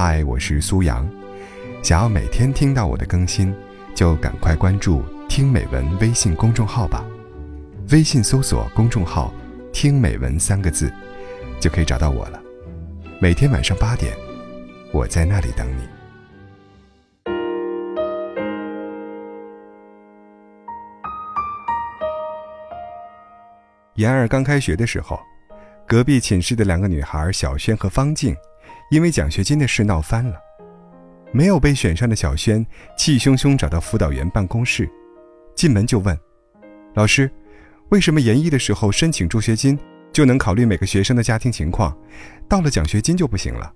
嗨，我是苏阳。想要每天听到我的更新，就赶快关注“听美文”微信公众号吧。微信搜索公众号“听美文”三个字，就可以找到我了。每天晚上八点，我在那里等你。研二刚开学的时候，隔壁寝室的两个女孩小轩和方静，因为奖学金的事闹翻了。没有被选上的小轩气汹汹找到辅导员办公室，进门就问：“老师，为什么研一的时候申请助学金就能考虑每个学生的家庭情况，到了奖学金就不行了？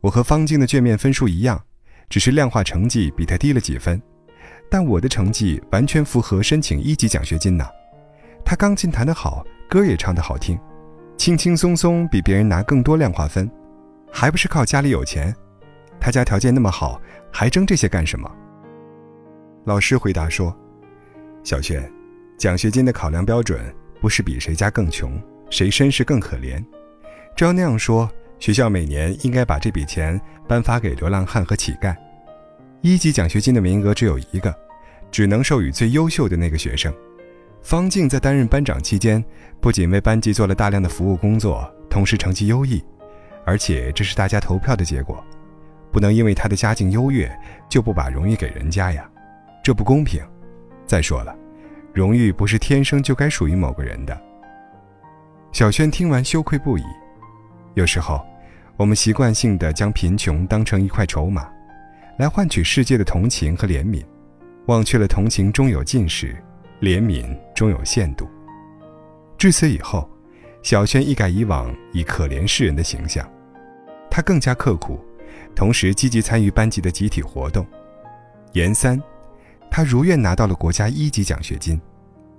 我和方静的卷面分数一样，只是量化成绩比他低了几分，但我的成绩完全符合申请一级奖学金呢。他钢琴弹得好。”歌也唱得好听，轻轻松松比别人拿更多量化分，还不是靠家里有钱？他家条件那么好，还争这些干什么？老师回答说：“小轩，奖学金的考量标准不是比谁家更穷，谁身世更可怜。照那样说，学校每年应该把这笔钱颁发给流浪汉和乞丐。一级奖学金的名额只有一个，只能授予最优秀的那个学生。”方静在担任班长期间，不仅为班级做了大量的服务工作，同时成绩优异，而且这是大家投票的结果，不能因为他的家境优越就不把荣誉给人家呀，这不公平。再说了，荣誉不是天生就该属于某个人的。小轩听完羞愧不已。有时候，我们习惯性的将贫穷当成一块筹码，来换取世界的同情和怜悯，忘却了同情终有尽时。怜悯终有限度。至此以后，小轩一改以往以可怜世人的形象，他更加刻苦，同时积极参与班级的集体活动。研三，他如愿拿到了国家一级奖学金，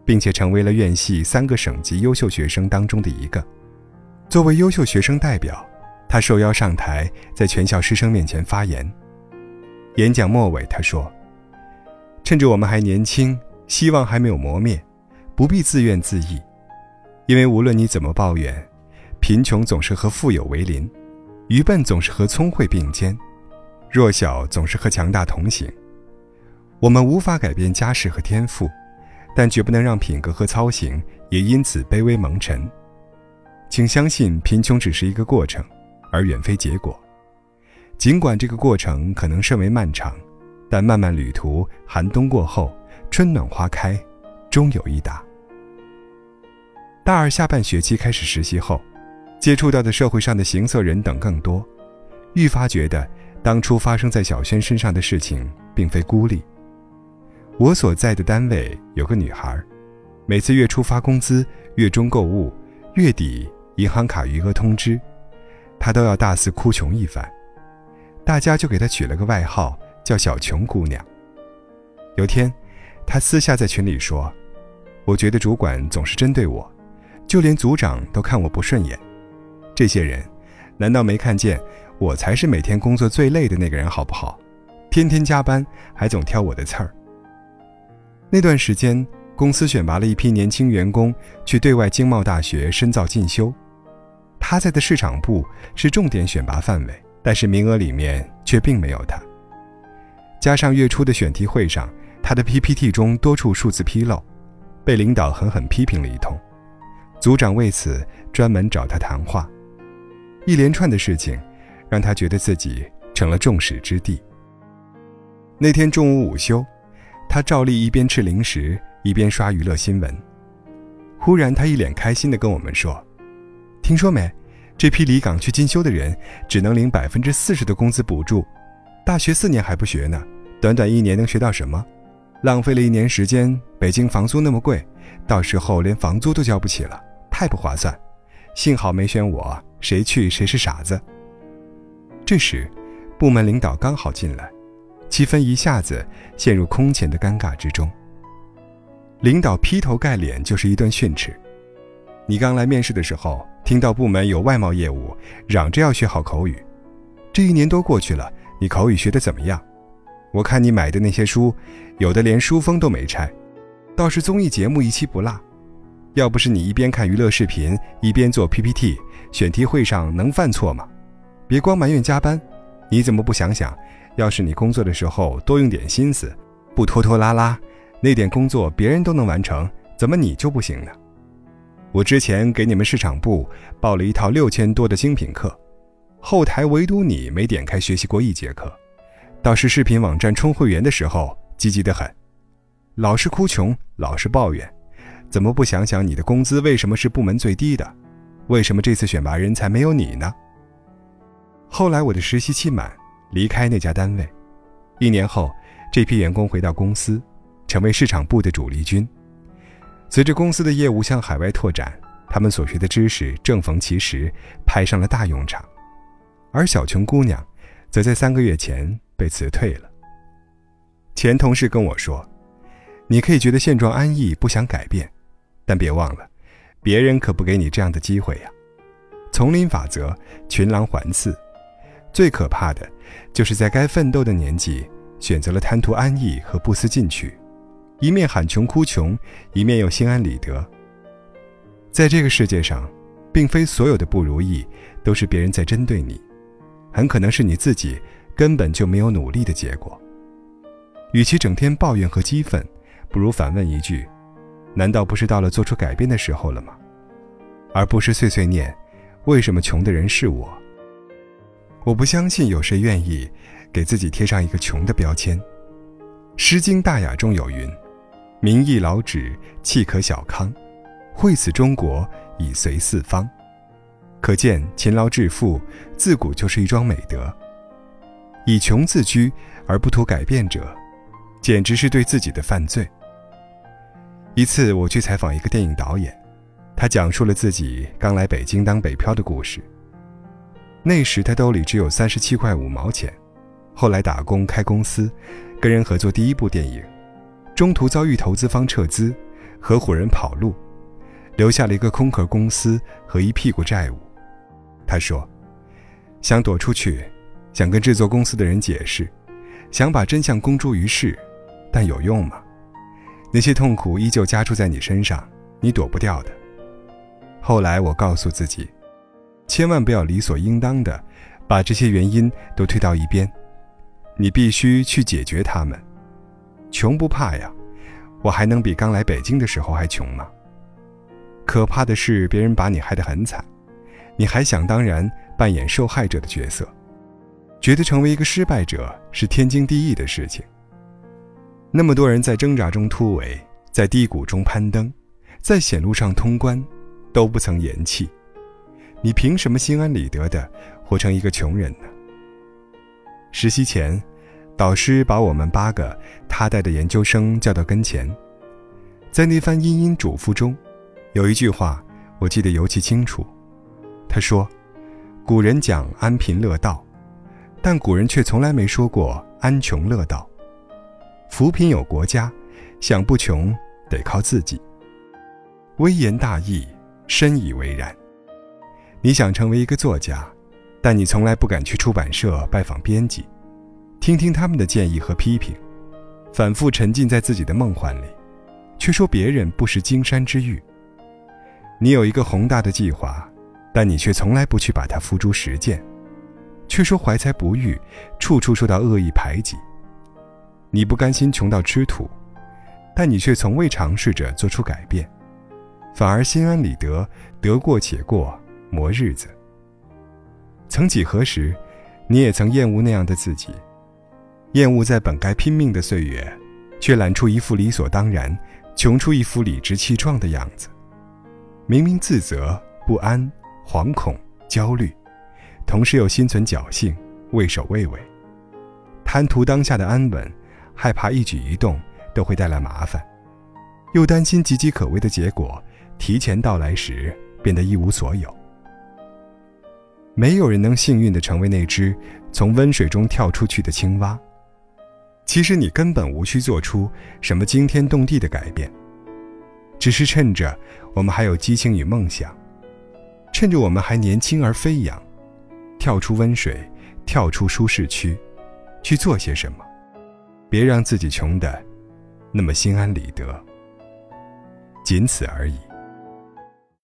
并且成为了院系三个省级优秀学生当中的一个。作为优秀学生代表，他受邀上台，在全校师生面前发言。演讲末尾，他说：“趁着我们还年轻。”希望还没有磨灭，不必自怨自艾，因为无论你怎么抱怨，贫穷总是和富有为邻，愚笨总是和聪慧并肩，弱小总是和强大同行。我们无法改变家世和天赋，但绝不能让品格和操行也因此卑微蒙尘。请相信，贫穷只是一个过程，而远非结果。尽管这个过程可能甚为漫长，但漫漫旅途，寒冬过后。春暖花开，终有一答。大二下半学期开始实习后，接触到的社会上的行色人等更多，愈发觉得当初发生在小轩身上的事情并非孤立。我所在的单位有个女孩，每次月初发工资、月中购物、月底银行卡余额通知，她都要大肆哭穷一番，大家就给她取了个外号，叫“小穷姑娘”。有天。他私下在群里说：“我觉得主管总是针对我，就连组长都看我不顺眼。这些人，难道没看见我才是每天工作最累的那个人？好不好？天天加班，还总挑我的刺儿。”那段时间，公司选拔了一批年轻员工去对外经贸大学深造进修，他在的市场部是重点选拔范围，但是名额里面却并没有他。加上月初的选题会上。他的 PPT 中多处数字纰漏，被领导狠狠批评了一通，组长为此专门找他谈话。一连串的事情，让他觉得自己成了众矢之的。那天中午午休，他照例一边吃零食一边刷娱乐新闻。忽然，他一脸开心地跟我们说：“听说没？这批离岗去进修的人只能领百分之四十的工资补助，大学四年还不学呢，短短一年能学到什么？”浪费了一年时间，北京房租那么贵，到时候连房租都交不起了，太不划算。幸好没选我，谁去谁是傻子。这时，部门领导刚好进来，气氛一下子陷入空前的尴尬之中。领导劈头盖脸就是一顿训斥：“你刚来面试的时候，听到部门有外贸业务，嚷着要学好口语，这一年多过去了，你口语学得怎么样？”我看你买的那些书，有的连书封都没拆，倒是综艺节目一期不落。要不是你一边看娱乐视频一边做 PPT，选题会上能犯错吗？别光埋怨加班，你怎么不想想，要是你工作的时候多用点心思，不拖拖拉拉，那点工作别人都能完成，怎么你就不行呢？我之前给你们市场部报了一套六千多的精品课，后台唯独你没点开学习过一节课，倒是视频网站充会员的时候积极得很，老是哭穷，老是抱怨，怎么不想想你的工资为什么是部门最低的？为什么这次选拔人才没有你呢？后来我的实习期满，离开那家单位，一年后，这批员工回到公司，成为市场部的主力军。随着公司的业务向海外拓展，他们所学的知识正逢其时，派上了大用场。而小琼姑娘，则在三个月前被辞退了。前同事跟我说：“你可以觉得现状安逸，不想改变，但别忘了，别人可不给你这样的机会呀。丛林法则，群狼环伺，最可怕的，就是在该奋斗的年纪，选择了贪图安逸和不思进取。”一面喊穷哭穷，一面又心安理得。在这个世界上，并非所有的不如意都是别人在针对你，很可能是你自己根本就没有努力的结果。与其整天抱怨和激愤，不如反问一句：难道不是到了做出改变的时候了吗？而不是碎碎念：为什么穷的人是我？我不相信有谁愿意给自己贴上一个穷的标签。《诗经·大雅》中有云。民亦劳止，气可小康，惠此中国，以随四方。可见勤劳致富自古就是一桩美德。以穷自居而不图改变者，简直是对自己的犯罪。一次，我去采访一个电影导演，他讲述了自己刚来北京当北漂的故事。那时他兜里只有三十七块五毛钱，后来打工开公司，跟人合作第一部电影。中途遭遇投资方撤资，合伙人跑路，留下了一个空壳公司和一屁股债务。他说：“想躲出去，想跟制作公司的人解释，想把真相公诸于世，但有用吗？那些痛苦依旧加注在你身上，你躲不掉的。”后来我告诉自己，千万不要理所应当的把这些原因都推到一边，你必须去解决他们。穷不怕呀，我还能比刚来北京的时候还穷吗？可怕的是别人把你害得很惨，你还想当然扮演受害者的角色，觉得成为一个失败者是天经地义的事情。那么多人在挣扎中突围，在低谷中攀登，在险路上通关，都不曾言弃，你凭什么心安理得的活成一个穷人呢？实习前。导师把我们八个他带的研究生叫到跟前，在那番殷殷嘱咐中，有一句话我记得尤其清楚。他说：“古人讲安贫乐道，但古人却从来没说过安穷乐道。扶贫有国家，想不穷得靠自己。”微言大义，深以为然。你想成为一个作家，但你从来不敢去出版社拜访编辑。听听他们的建议和批评，反复沉浸在自己的梦幻里，却说别人不识金山之玉。你有一个宏大的计划，但你却从来不去把它付诸实践，却说怀才不遇，处处受到恶意排挤。你不甘心穷到吃土，但你却从未尝试着做出改变，反而心安理得，得过且过，磨日子。曾几何时，你也曾厌恶那样的自己。厌恶在本该拼命的岁月，却懒出一副理所当然、穷出一副理直气壮的样子。明明自责、不安、惶恐、焦虑，同时又心存侥幸、畏首畏尾，贪图当下的安稳，害怕一举一动都会带来麻烦，又担心岌岌可危的结果提前到来时变得一无所有。没有人能幸运地成为那只从温水中跳出去的青蛙。其实你根本无需做出什么惊天动地的改变，只是趁着我们还有激情与梦想，趁着我们还年轻而飞扬，跳出温水，跳出舒适区，去做些什么，别让自己穷的那么心安理得，仅此而已。